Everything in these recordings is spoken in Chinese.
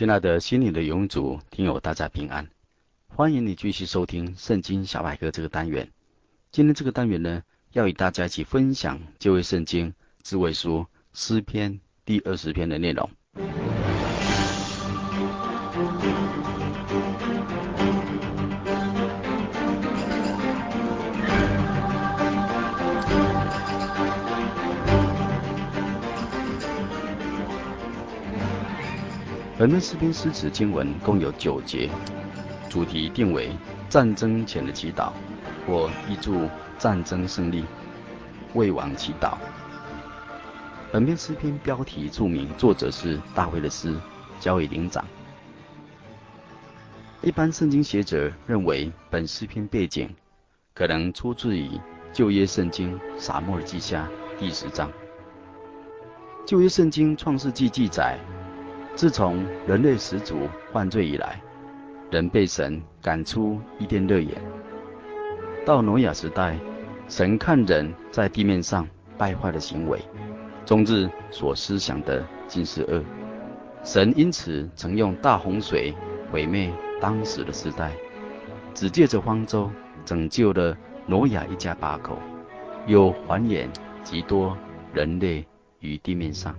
亲爱的心灵的永主听友，大家平安，欢迎你继续收听《圣经小百科》这个单元。今天这个单元呢，要与大家一起分享这位圣经智慧书诗篇第二十篇的内容。本篇诗篇诗词经文共有九节，主题定为战争前的祈祷，或挹注战争胜利，为王祈祷。本篇诗篇标题注明作者是大卫的诗，交给灵长。一般圣经学者认为，本诗篇背景可能出自于旧约圣经撒母耳记下第十章。旧约圣经创世纪记载。自从人类始祖犯罪以来，人被神赶出伊甸乐园。到挪亚时代，神看人在地面上败坏的行为，终日所思想的尽是恶。神因此曾用大洪水毁灭当时的时代，只借着方舟拯救了挪亚一家八口，又繁衍极多人类于地面上。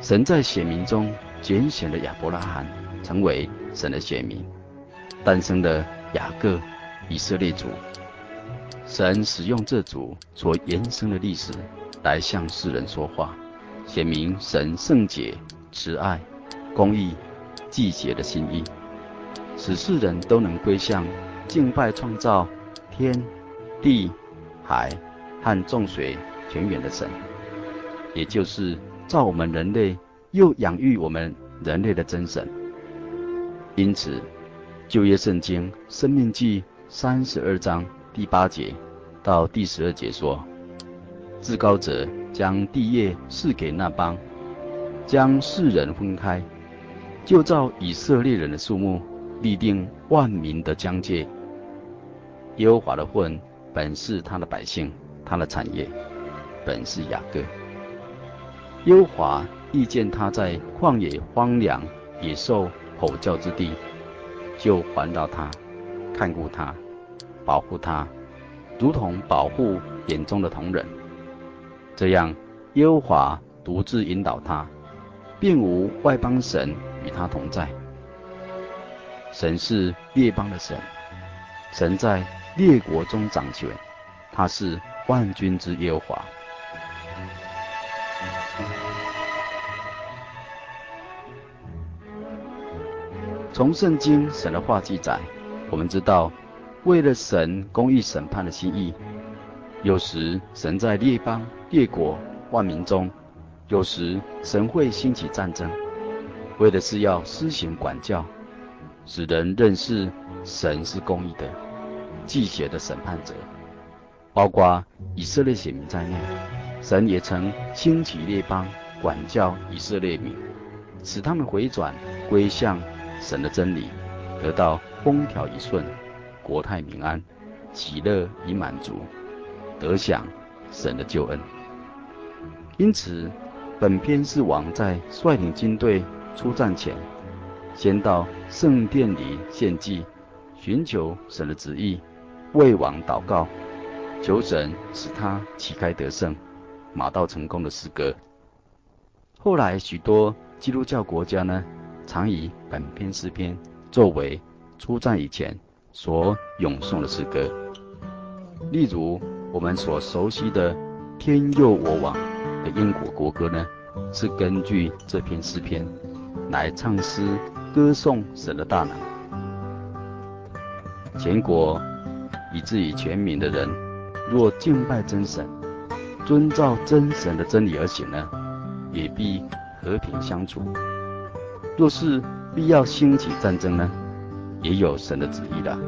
神在选民中拣选了亚伯拉罕，成为神的选民，诞生了雅各，以色列族。神使用这族所延伸的历史来向世人说话，显明神圣洁、慈爱、公义、季节的心意，使世人都能归向敬拜创造天地海和众水泉源的神，也就是。造我们人类，又养育我们人类的真神。因此，旧约圣经《生命记》三十二章第八节到第十二节说：“至高者将地业赐给那邦，将世人分开，就照以色列人的数目，立定万民的疆界。耶和华的份本是他的百姓，他的产业本是雅各。”耶和华遇见他在旷野荒凉、野兽吼叫之地，就环绕他，看顾他，保护他，如同保护眼中的瞳人。这样，耶和华独自引导他，并无外邦神与他同在。神是列邦的神，神在列国中掌权，他是万军之耶和华。从圣经神的话记载，我们知道，为了神公义审判的心意，有时神在列邦、列国、万民中，有时神会兴起战争，为的是要施行管教，使人认识神是公义的、季节的审判者。包括以色列选民在内，神也曾兴起列邦管教以色列民，使他们回转归向。神的真理得到风调雨顺，国泰民安，喜乐与满足，得享神的救恩。因此，本篇是王在率领军队出战前，先到圣殿里献祭，寻求神的旨意，为王祷告，求神使他旗开得胜，马到成功的诗歌。后来，许多基督教国家呢，常以本篇诗篇作为出战以前所咏诵的诗歌，例如我们所熟悉的“天佑我王”的英国国歌呢，是根据这篇诗篇来唱诗歌颂神的大能。全国以至于全民的人，若敬拜真神，遵照真神的真理而行呢，也必和平相处。若是必要兴起战争呢，也有神的旨意的。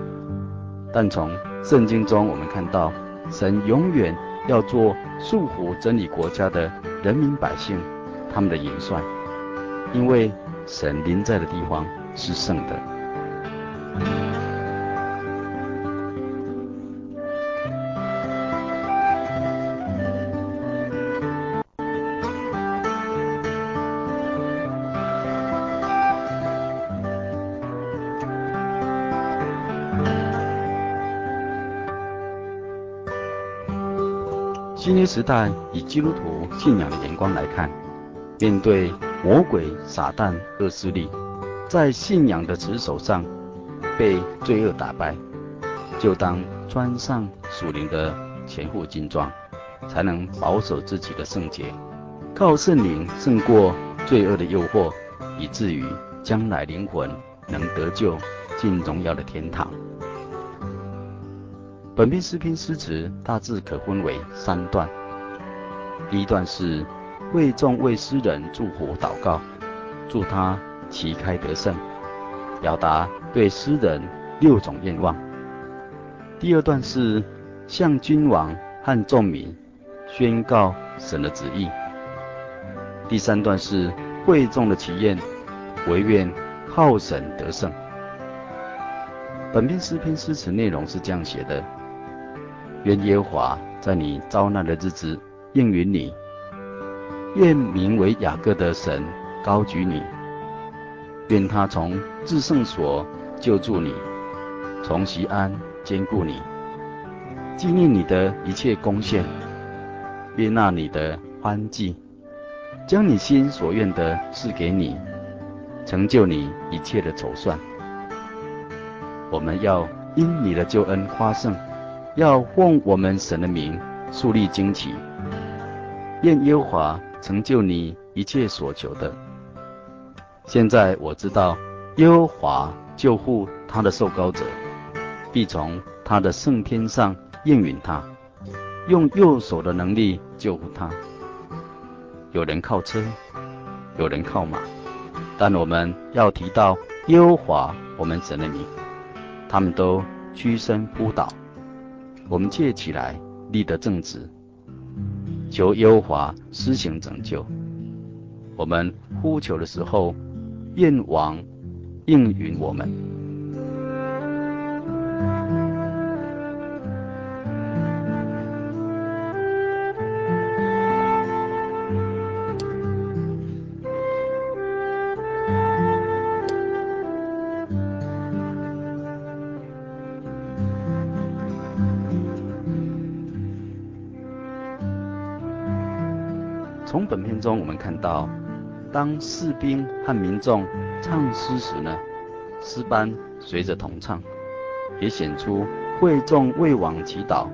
但从圣经中我们看到，神永远要做束缚真理国家的人民百姓，他们的元帅，因为神临在的地方是圣的。新约时代以基督徒信仰的眼光来看，面对魔鬼、撒旦、恶势力，在信仰的持守上被罪恶打败，就当穿上属灵的全副军装，才能保守自己的圣洁，靠圣灵胜过罪恶的诱惑，以至于将来灵魂能得救，进荣耀的天堂。本篇诗篇诗词大致可分为三段。第一段是为众为诗人祝福祷告，祝他旗开得胜，表达对诗人六种愿望。第二段是向君王和众民宣告神的旨意。第三段是贵重的祈愿，惟愿靠神得胜。本篇诗篇诗词内容是这样写的。愿耶和华在你遭难的日子应允你，愿名为雅各的神高举你，愿他从至圣所救助你，从锡安坚固你，纪念你的一切贡献，悦纳你的欢祭，将你心所愿的赐给你，成就你一切的筹算。我们要因你的救恩夸胜。要奉我们神的名树立旌旗，愿耶和华成就你一切所求的。现在我知道，耶和华救护他的受膏者，必从他的圣天上应允他，用右手的能力救护他。有人靠车，有人靠马，但我们要提到耶和华我们神的名，他们都屈身扑倒。我们借起来，立得正直，求优华施行拯救。我们呼求的时候，愿王应允我们。我们看到，当士兵和民众唱诗时呢，诗班随着同唱，也显出会众为王祈祷，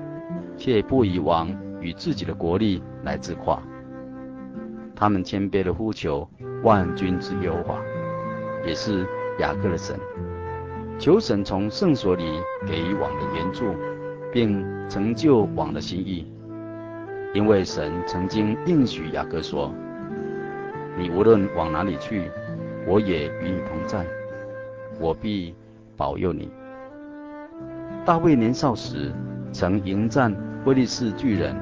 却不以王与自己的国力来自夸。他们谦卑的呼求万军之耶和华，也是雅各的神，求神从圣所里给予王的援助，并成就王的心意。因为神曾经应许雅各说：“你无论往哪里去，我也与你同在，我必保佑你。”大卫年少时曾迎战威利士巨人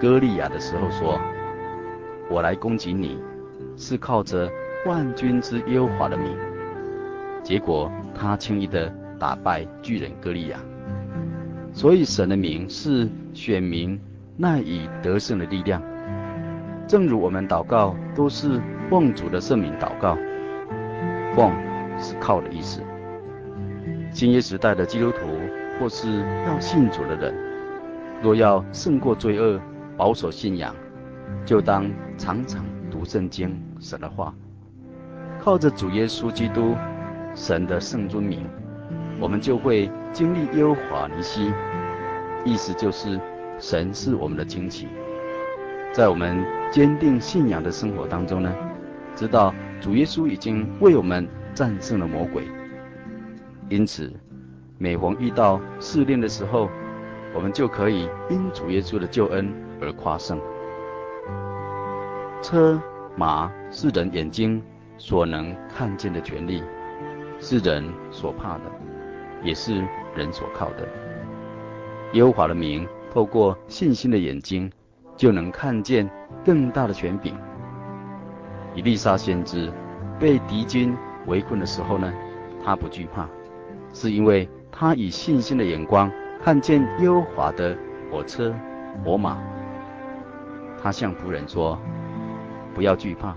歌利亚的时候说：“我来攻击你，是靠着万军之耶和华的名。”结果他轻易地打败巨人歌利亚。所以神的名是选民赖以得胜的力量，正如我们祷告都是奉主的圣名祷告，奉是靠的意思。新约时代的基督徒或是要信主的人，若要胜过罪恶，保守信仰，就当常常读圣经、神的话，靠着主耶稣基督神的圣尊名，我们就会经历耶和华尼西，意思就是。神是我们的亲戚，在我们坚定信仰的生活当中呢，知道主耶稣已经为我们战胜了魔鬼，因此每逢遇到试炼的时候，我们就可以因主耶稣的救恩而夸胜。车马是人眼睛所能看见的权利，是人所怕的，也是人所靠的。耶和华的民透过信心的眼睛，就能看见更大的权柄。以利沙先知被敌军围困的时候呢，他不惧怕，是因为他以信心的眼光看见优华的火车、火马。他向仆人说：“不要惧怕，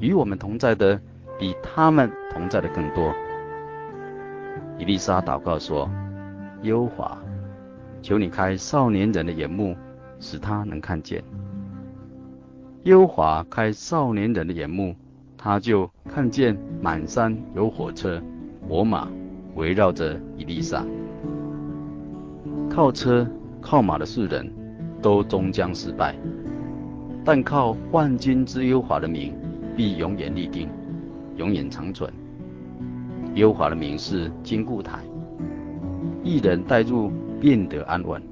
与我们同在的比他们同在的更多。”伊丽莎祷告说：“优华，求你开少年人的眼目，使他能看见。”耶和华开少年人的眼目，他就看见满山有火车、火马围绕着以利沙。靠车靠马的世人，都终将失败。但靠万军之耶和华的名，必永远立定，永远长存。耶和华的名是金固台，一人带入便得安稳。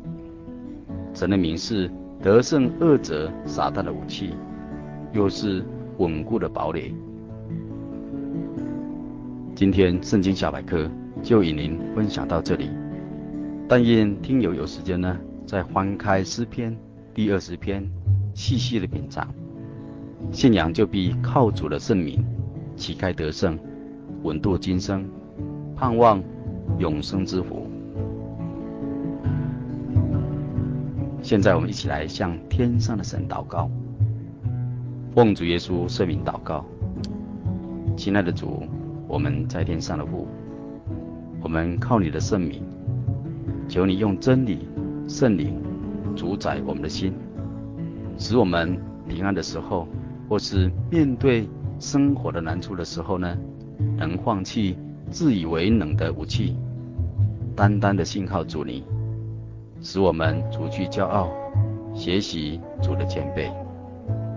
神的名是得胜恶者撒旦的武器，又是稳固的堡垒。今天圣经小百科就与您分享到这里，但愿听友有时间呢，再翻开诗篇第二十篇。细细的品尝，信仰就必靠主的圣名，旗开得胜，稳度今生，盼望永生之福。现在我们一起来向天上的神祷告，奉主耶稣圣名祷告，亲爱的主，我们在天上的父，我们靠你的圣名，求你用真理、圣灵主宰我们的心。使我们平安的时候，或是面对生活的难处的时候呢，能放弃自以为能的武器，单单的信靠主你，使我们除去骄傲，学习主的谦卑，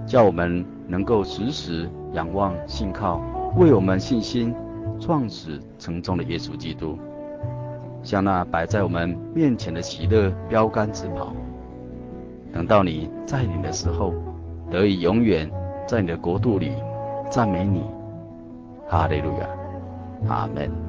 叫我们能够时时仰望信靠为我们信心创始成终的耶稣基督，像那摆在我们面前的喜乐标杆直跑。等到你再临的时候，得以永远在你的国度里赞美你，哈利路亚，阿门。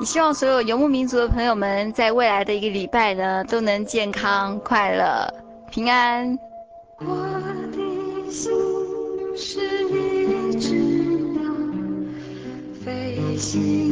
也希望所有游牧民族的朋友们，在未来的一个礼拜呢，都能健康、快乐、平安。我的心是一只鸟，飞行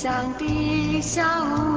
族，游走在这异乡的小。